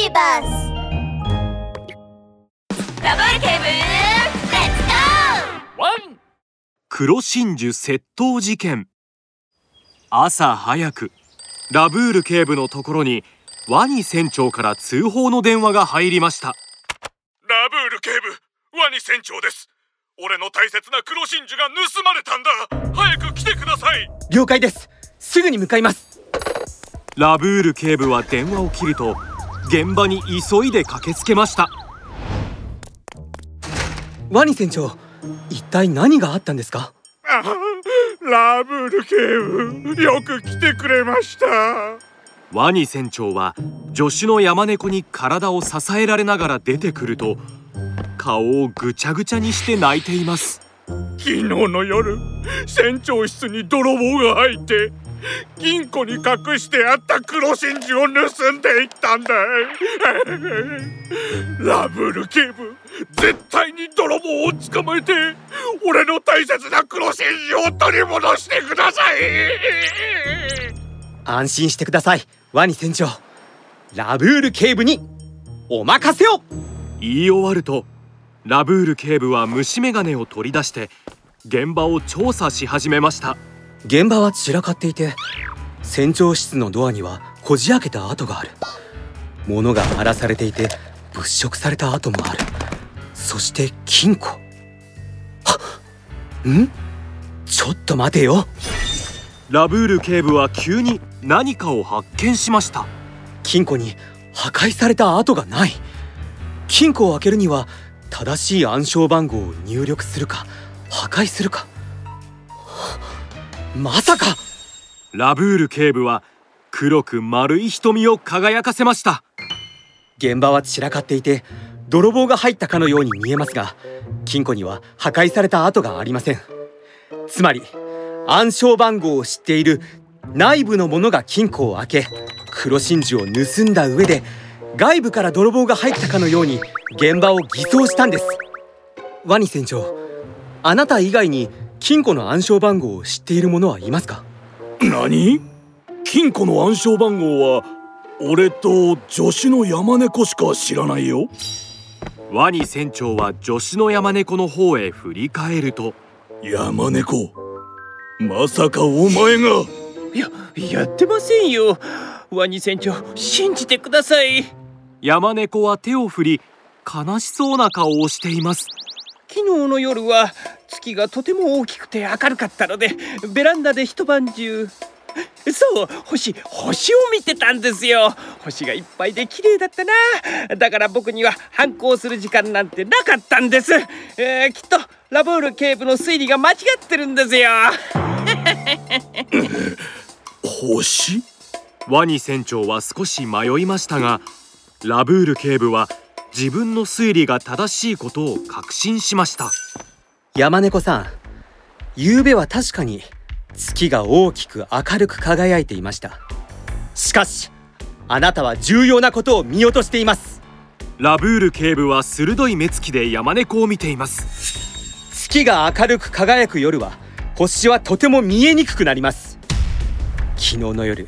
ビバスダブルケーブルレッツゴーワン黒真珠窃盗事件。朝早くラブール警部のところにワニ船長から通報の電話が入りました。ラブール警部ワニ船長です。俺の大切な黒真珠が盗まれたんだ。早く来てください。了解です。すぐに向かいます。ラブール警部は電話を切ると現場に急いで駆けつけました。ワニ船長一体何があったんですか？あ ラブール警部よく来てくれました。ワニ船長は助手の山猫に体を支えられながら出てくると顔をぐちゃぐちゃにして泣いています。昨日の夜船長室に泥棒が入って金庫に隠してあった黒真珠を盗んでいったんだラブール警部絶対に泥棒を捕まえて俺の大切な黒真珠を取り戻してください。安心してくださいワニ船長。ラブール警部にお任せを。言い終わるとラブール警部は虫眼鏡を取り出して現場を調査し始めました現場は散らかっていて船長室のドアにはこじ開けた跡がある。物が荒らされていて物色された跡もある。そして金庫。ん？ちょっと待てよ。ラブール警部は急に何かを発見しました。金庫に破壊された跡がない。金庫を開けるには正しい暗証番号を入力するか破壊するかまさか！ラブール警部は黒く丸い瞳を輝かせました。現場は散らかっていて泥棒が入ったかのように見えますが金庫には破壊された跡がありません。つまり暗証番号を知っている内部の者が金庫を開け黒真珠を盗んだ上で外部から泥棒が入ったかのように現場を偽装したんです。ワニ船長あなた以外に金庫の暗証番号を知っている者はいますか？何？金庫の暗証番号は俺と助手の山猫しか知らないよ。ワニ船長は助手の山猫の方へ振り返ると。山猫。まさかお前が。いややってませんよ。ワニ船長信じてください。山猫は手を振り悲しそうな顔をしています。昨日の夜は月がとても大きくて明るかったのでベランダで一晩中そう星星を見てたんですよ。星がいっぱいで綺麗だったな。だから僕には反抗する時間なんてなかったんです、えー、きっとラブール警部の推理が間違ってるんですよ。星？ワニ船長は少し迷いましたがラブール警部は自分の推理が正しいことを確信しました。山猫さん昨べは確かに月が大きく明るく輝いていました。しかしあなたは重要なことを見落としています。ラブール警部は鋭い目つきで山猫を見ています。月が明るく輝く夜は星はとても見えにくくなります。昨日の夜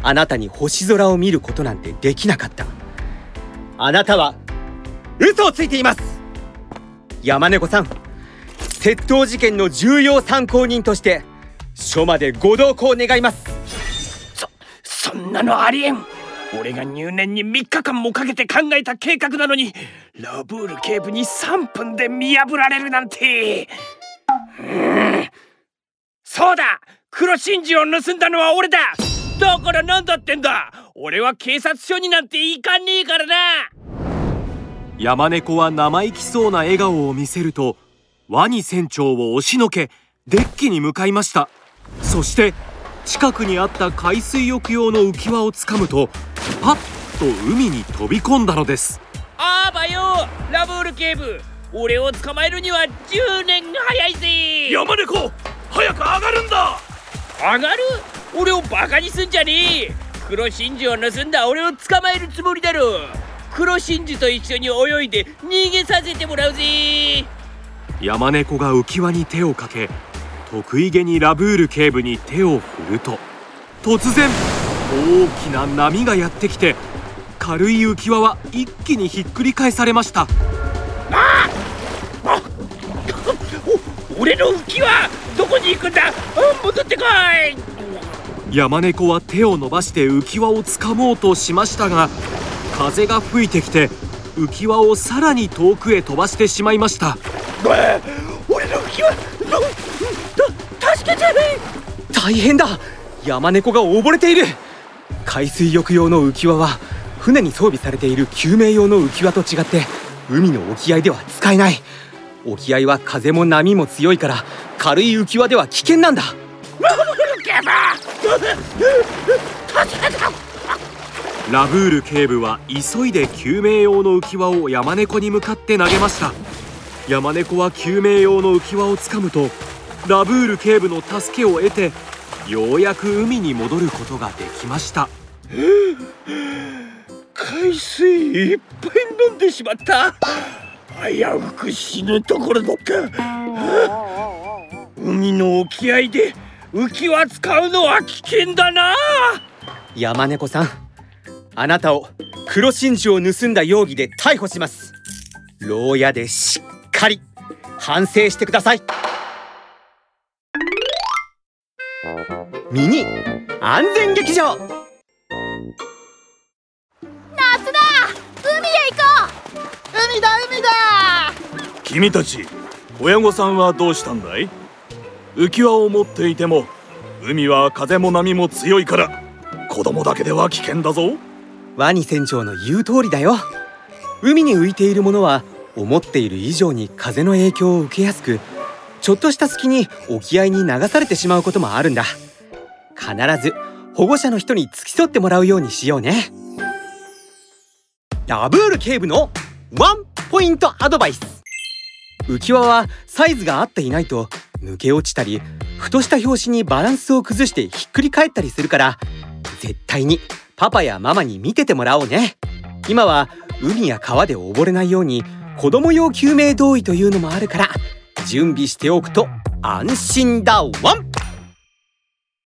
あなたに星空を見ることなんてできなかった。あなたは嘘をついています。山猫さん窃盗事件の重要参考人として署までご同行願います。そそんなのありえん。俺が入念に3日間もかけて考えた計画なのにラブール警部に3分で見破られるなんて。うん。そうだ。黒真珠を盗んだのは俺だ。だからなんだってんだ。俺は警察署になんて行かねえからな。山猫は生意気そうな笑顔を見せるとワニ船長を押しのけデッキに向かいました。そして近くにあった海水浴用の浮き輪をつかむとパッと海に飛び込んだのです。あばよラブール警部。俺を捕まえるには10年早いぜ。山猫早く上がるんだ。上がる？俺をバカにすんじゃねえ。黒真珠を盗んだ。俺を捕まえるつもりだろ黒真珠と一緒に泳いで逃げさせてもらうぜ山猫が浮き輪に手をかけ得意げにラブール警部に手を振ると突然大きな波がやってきて軽い浮き輪は一気にひっくり返されました。俺の浮き輪どこに行くんだ？うん戻ってこい！山猫は手を伸ばして浮き輪をつかもうとしましたが風が吹いてきて浮き輪をさらに遠くへ飛ばしてしまいました俺の浮き輪た助けて大変だ。山猫が溺れている。海水浴用の浮き輪は船に装備されている救命用の浮き輪と違って海の沖合では使えない。沖合は風も波も強いから軽い浮き輪では危険なんだ。ラブール警部は急いで救命用の浮き輪を山猫に向かって投げました。山猫は救命用の浮き輪をつかむとラブール警部の助けを得てようやく海に戻ることができました。海水いっぱい飲んでしまった。危うく死ぬところだった。海の沖合で浮き輪使うのは危険だな。山猫さんあなたを黒真珠を盗んだ容疑で逮捕します。牢屋でしっかり反省してください。ミニ安全劇場。夏だ。海へ行こう。海だ海だ。君たち親御さんはどうしたんだい？浮き輪を持っていても海は風も波も強いから子供だけでは危険だぞ。ワニ船長の言う通りだよ。海に浮いているものは思っている以上に風の影響を受けやすくちょっとした隙に沖合に流されてしまうこともあるんだ。必ず保護者の人に付き添ってもらうようにしようね。ダブール警部のワンポイントアドバイス。浮き輪はサイズが合っていないと抜け落ちたりふとした拍子にバランスを崩してひっくり返ったりするから絶対にパパやママに見ててもらおうね。今は海や川で溺れないように子供用救命胴衣というのもあるから準備しておくと安心だワン。